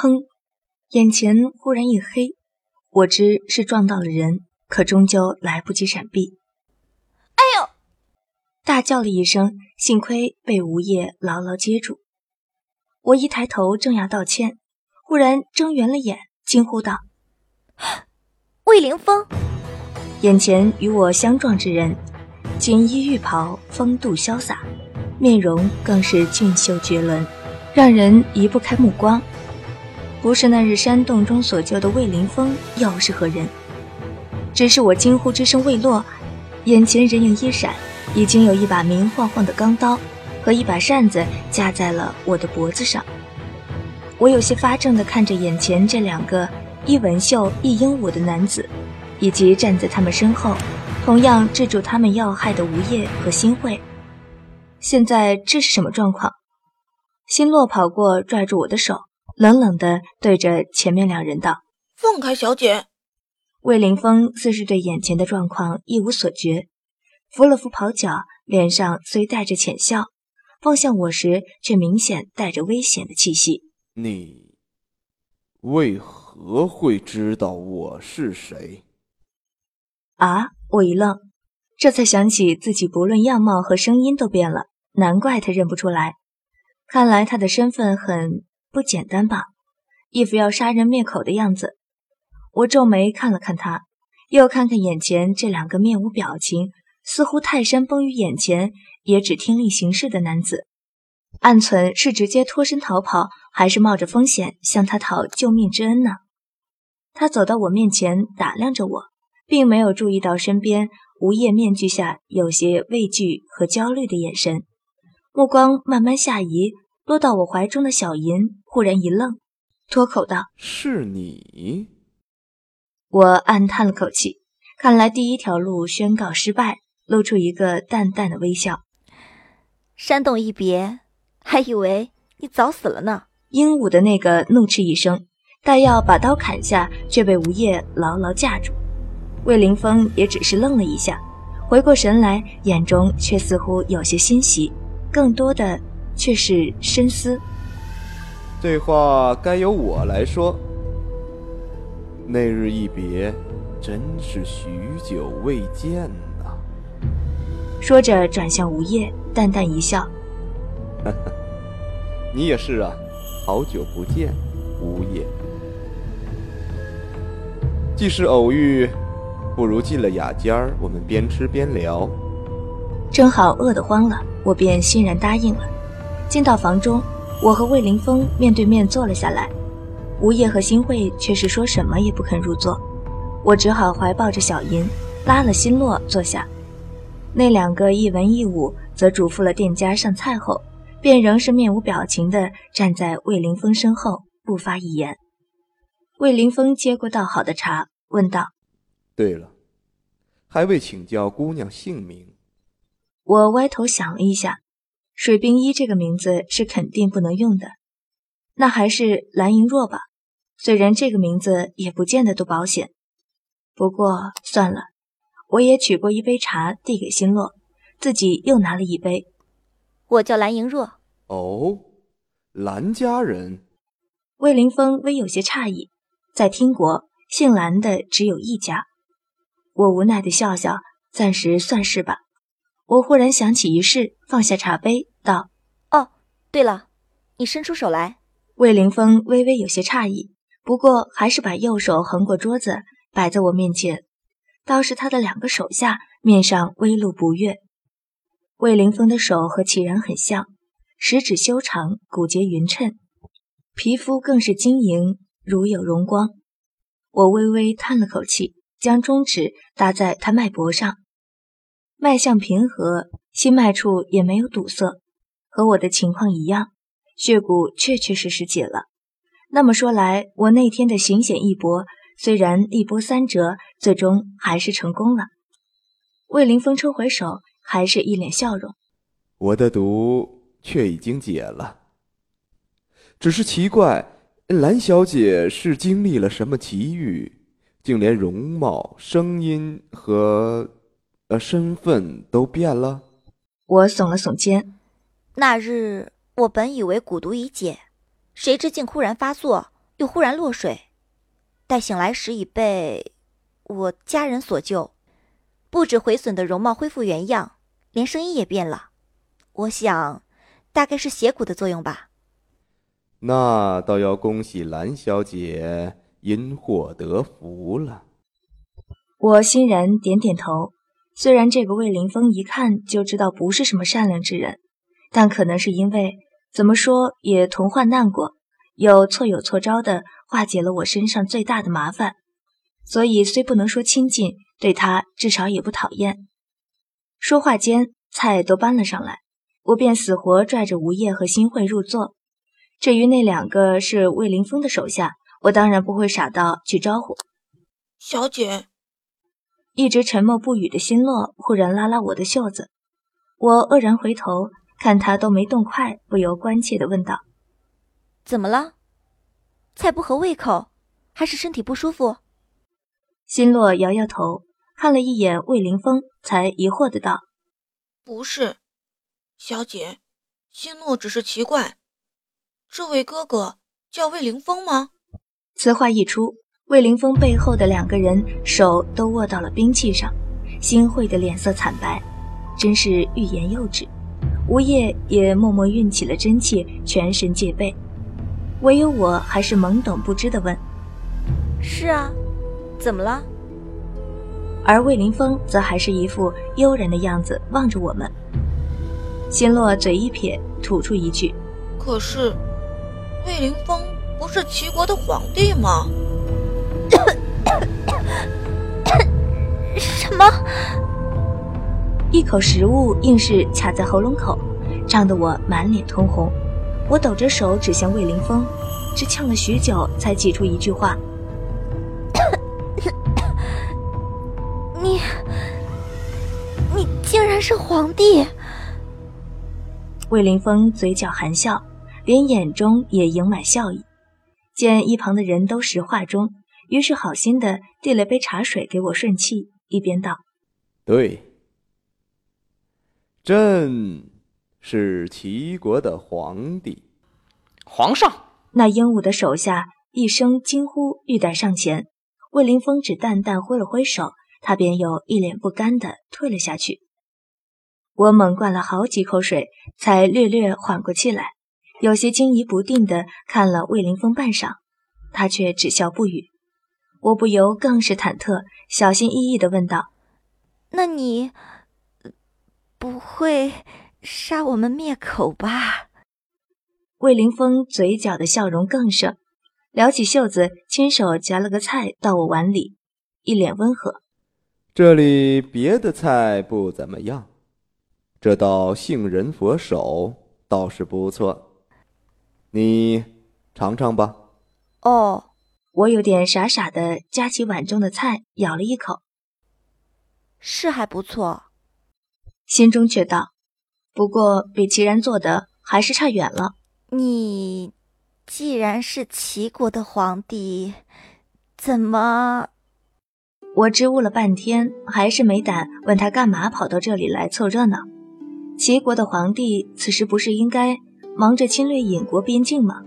砰！眼前忽然一黑，我知是撞到了人，可终究来不及闪避。哎呦！大叫了一声，幸亏被吴叶牢牢接住。我一抬头，正要道歉，忽然睁圆了眼，惊呼道：“魏凌风！”眼前与我相撞之人，锦衣玉袍，风度潇洒，面容更是俊秀绝伦，让人移不开目光。不是那日山洞中所救的魏凌风，又是何人？只是我惊呼之声未落，眼前人影一闪，已经有一把明晃晃的钢刀和一把扇子架在了我的脖子上。我有些发怔地看着眼前这两个一文秀一英武的男子。以及站在他们身后，同样制住他们要害的吴业和新慧。现在这是什么状况？新洛跑过，拽住我的手，冷冷地对着前面两人道：“放开小姐。”魏凌风似是对眼前的状况一无所觉，扶了扶袍角，脸上虽带着浅笑，望向我时却明显带着危险的气息。你为何会知道我是谁？啊！我一愣，这才想起自己不论样貌和声音都变了，难怪他认不出来。看来他的身份很不简单吧？一副要杀人灭口的样子。我皱眉看了看他，又看看眼前这两个面无表情、似乎泰山崩于眼前也只听令行事的男子，暗存是直接脱身逃跑，还是冒着风险向他讨救命之恩呢？他走到我面前，打量着我。并没有注意到身边无叶面具下有些畏惧和焦虑的眼神，目光慢慢下移，落到我怀中的小银，忽然一愣，脱口道：“是你。”我暗叹了口气，看来第一条路宣告失败，露出一个淡淡的微笑。山洞一别，还以为你早死了呢。鹦鹉的那个怒斥一声，待要把刀砍下，却被吴叶牢牢架住。魏凌风也只是愣了一下，回过神来，眼中却似乎有些欣喜，更多的却是深思。这话该由我来说。那日一别，真是许久未见呐。说着，转向吴叶，淡淡一笑：“哈哈，你也是啊，好久不见，吴叶。既是偶遇。”不如进了雅间儿，我们边吃边聊。正好饿得慌了，我便欣然答应了。进到房中，我和魏凌峰面对面坐了下来。吴叶和新慧却是说什么也不肯入座，我只好怀抱着小银，拉了新洛坐下。那两个一文一武则嘱咐了店家上菜后，便仍是面无表情地站在魏凌峰身后，不发一言。魏凌峰接过倒好的茶，问道。对了，还未请教姑娘姓名。我歪头想了一下，水冰一这个名字是肯定不能用的，那还是蓝莹若吧。虽然这个名字也不见得多保险，不过算了。我也取过一杯茶递给新洛，自己又拿了一杯。我叫蓝莹若。哦，蓝家人。魏凌风微有些诧异，在听国姓蓝的只有一家。我无奈的笑笑，暂时算是吧。我忽然想起一事，放下茶杯，道：“哦，对了，你伸出手来。”魏凌风微微有些诧异，不过还是把右手横过桌子，摆在我面前。倒是他的两个手下面上微露不悦。魏凌风的手和齐然很像，食指修长，骨节匀称，皮肤更是晶莹，如有荣光。我微微叹了口气。将中指搭在他脉搏上，脉象平和，心脉处也没有堵塞，和我的情况一样，血骨确确实实解了。那么说来，我那天的行险一搏，虽然一波三折，最终还是成功了。魏凌风抽回手，还是一脸笑容。我的毒却已经解了，只是奇怪，蓝小姐是经历了什么奇遇？竟连容貌、声音和，呃，身份都变了。我耸了耸肩。那日我本以为蛊毒已解，谁知竟忽然发作，又忽然落水，待醒来时已被我家人所救，不止毁损的容貌恢复原样，连声音也变了。我想，大概是邪蛊的作用吧。那倒要恭喜蓝小姐因祸得福了。我欣然点点头。虽然这个魏凌风一看就知道不是什么善良之人，但可能是因为怎么说也同患难过，又错有错招的化解了我身上最大的麻烦，所以虽不能说亲近，对他至少也不讨厌。说话间，菜都搬了上来，我便死活拽着吴叶和新慧入座。至于那两个是魏凌风的手下，我当然不会傻到去招呼。小姐。一直沉默不语的心洛忽然拉拉我的袖子，我愕然回头看他都没动筷，不由关切地问道：“怎么了？菜不合胃口，还是身体不舒服？”心洛摇摇头，看了一眼魏凌风，才疑惑的道：“不是，小姐，心洛只是奇怪，这位哥哥叫魏凌风吗？”此话一出。魏凌风背后的两个人手都握到了兵器上，新慧的脸色惨白，真是欲言又止。吴叶也默默运起了真气，全神戒备。唯有我还是懵懂不知的问：“是啊，怎么了？”而魏凌风则还是一副悠然的样子望着我们。心洛嘴一撇，吐出一句：“可是，魏凌风不是齐国的皇帝吗？” 什么？一口食物硬是卡在喉咙口，胀得我满脸通红。我抖着手指向魏凌风，只呛了许久，才挤出一句话：“你，你竟然是皇帝！”魏凌风嘴角含笑，连眼中也盈满笑意。见一旁的人都石化中。于是，好心的递了杯茶水给我顺气，一边道：“对，朕是齐国的皇帝。”皇上，那鹦鹉的手下一声惊呼，欲待上前。魏凌风只淡淡挥了挥手，他便又一脸不甘的退了下去。我猛灌了好几口水，才略略缓过气来，有些惊疑不定的看了魏凌风半晌，他却只笑不语。我不由更是忐忑，小心翼翼的问道：“那你不会杀我们灭口吧？”魏凌风嘴角的笑容更盛，撩起袖子，亲手夹了个菜到我碗里，一脸温和：“这里别的菜不怎么样，这道杏仁佛手倒是不错，你尝尝吧。”哦。我有点傻傻的夹起碗中的菜，咬了一口，是还不错，心中却道：不过比齐然做的还是差远了。你既然是齐国的皇帝，怎么？我支吾了半天，还是没胆问他干嘛跑到这里来凑热闹。齐国的皇帝此时不是应该忙着侵略尹国边境吗？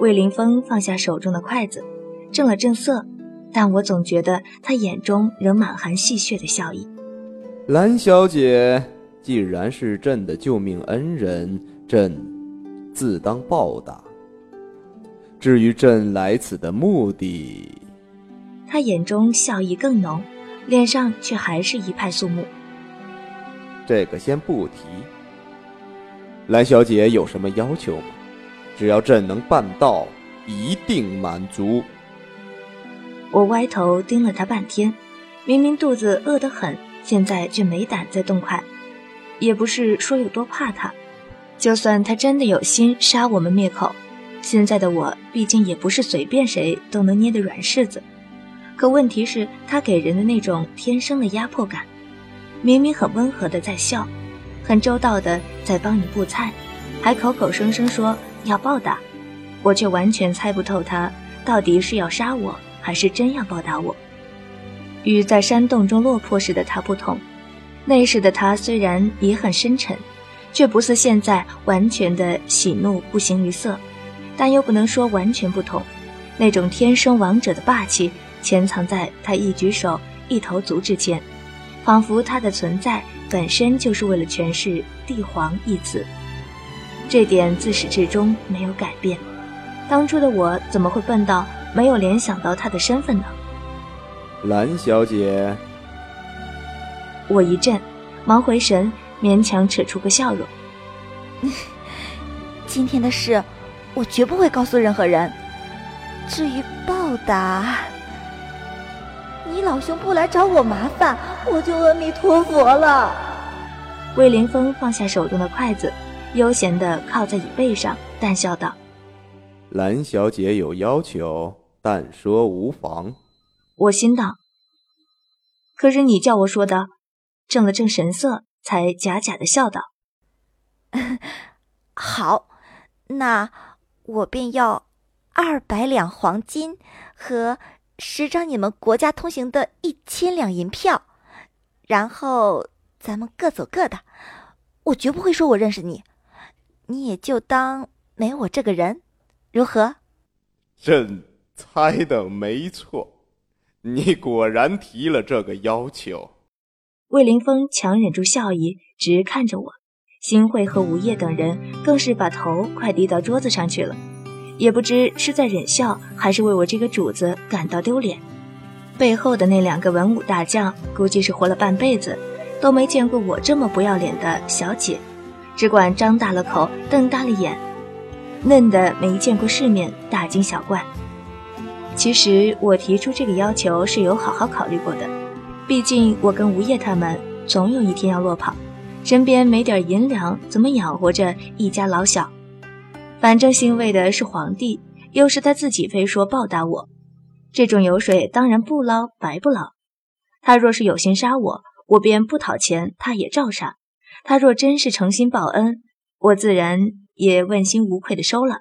魏凌风放下手中的筷子，正了正色，但我总觉得他眼中仍满含戏谑的笑意。蓝小姐既然是朕的救命恩人，朕自当报答。至于朕来此的目的，他眼中笑意更浓，脸上却还是一派肃穆。这个先不提。蓝小姐有什么要求吗？只要朕能办到，一定满足。我歪头盯了他半天，明明肚子饿得很，现在却没胆再动筷。也不是说有多怕他，就算他真的有心杀我们灭口，现在的我毕竟也不是随便谁都能捏的软柿子。可问题是，他给人的那种天生的压迫感，明明很温和的在笑，很周到的在帮你布菜，还口口声声说。要报答，我却完全猜不透他到底是要杀我，还是真要报答我。与在山洞中落魄时的他不同，那时的他虽然也很深沉，却不似现在完全的喜怒不形于色，但又不能说完全不同。那种天生王者的霸气潜藏在他一举手一投足之间，仿佛他的存在本身就是为了诠释“帝皇”一词。这点自始至终没有改变。当初的我怎么会笨到没有联想到他的身份呢？蓝小姐，我一震，忙回神，勉强扯出个笑容。今天的事，我绝不会告诉任何人。至于报答，你老兄不来找我麻烦，我就阿弥陀佛了。魏凌风放下手中的筷子，悠闲地靠在椅背上，淡笑道：“蓝小姐有要求，但说无妨。”我心道：“可是你叫我说的。”正了正神色，才假假的笑道：“好。”那我便要二百两黄金和十张你们国家通行的一千两银票，然后咱们各走各的。我绝不会说我认识你，你也就当没我这个人，如何？朕猜的没错，你果然提了这个要求。魏凌风强忍住笑意，直看着我。新会和吴业等人更是把头快低到桌子上去了，也不知是在忍笑，还是为我这个主子感到丢脸。背后的那两个文武大将，估计是活了半辈子，都没见过我这么不要脸的小姐，只管张大了口，瞪大了眼，嫩的没见过世面，大惊小怪。其实我提出这个要求是有好好考虑过的，毕竟我跟吴业他们总有一天要落跑。身边没点银两，怎么养活着一家老小？反正欣慰的是皇帝，又是他自己非说报答我，这种油水当然不捞白不捞。他若是有心杀我，我便不讨钱，他也照杀；他若真是诚心报恩，我自然也问心无愧的收了。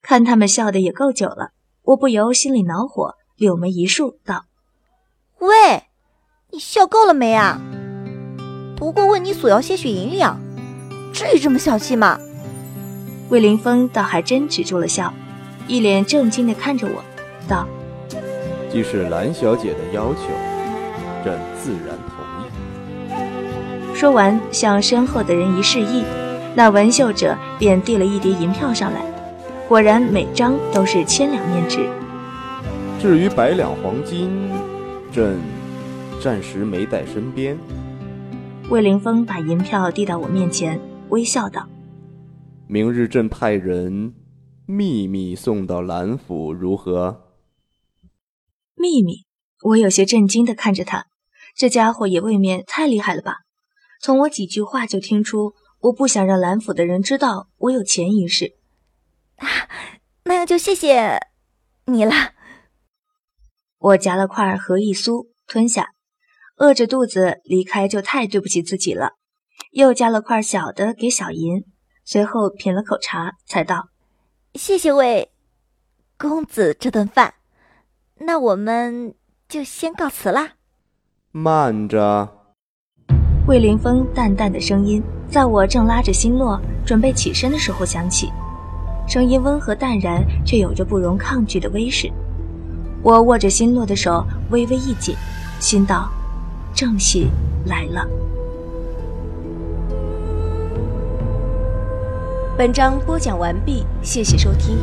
看他们笑的也够久了，我不由心里恼火，柳眉一竖道：“喂，你笑够了没啊？”不过问你索要些许银两，至于这么小气吗？魏凌风倒还真止住了笑，一脸正经地看着我，道：“既是蓝小姐的要求，朕自然同意。”说完，向身后的人一示意，那文绣者便递了一叠银票上来，果然每张都是千两面纸。至于百两黄金，朕暂时没带身边。魏凌风把银票递到我面前，微笑道：“明日朕派人秘密送到兰府，如何？”秘密？我有些震惊的看着他，这家伙也未免太厉害了吧？从我几句话就听出，我不想让兰府的人知道我有钱一事。啊，那样就谢谢你了。我夹了块荷叶酥吞下。饿着肚子离开就太对不起自己了，又夹了块小的给小银，随后品了口茶，才道：“谢谢魏公子这顿饭，那我们就先告辞啦。”慢着，魏凌风淡淡的声音在我正拉着心落准备起身的时候响起，声音温和淡然，却有着不容抗拒的威势。我握着心落的手微微一紧，心道。正戏来了。本章播讲完毕，谢谢收听。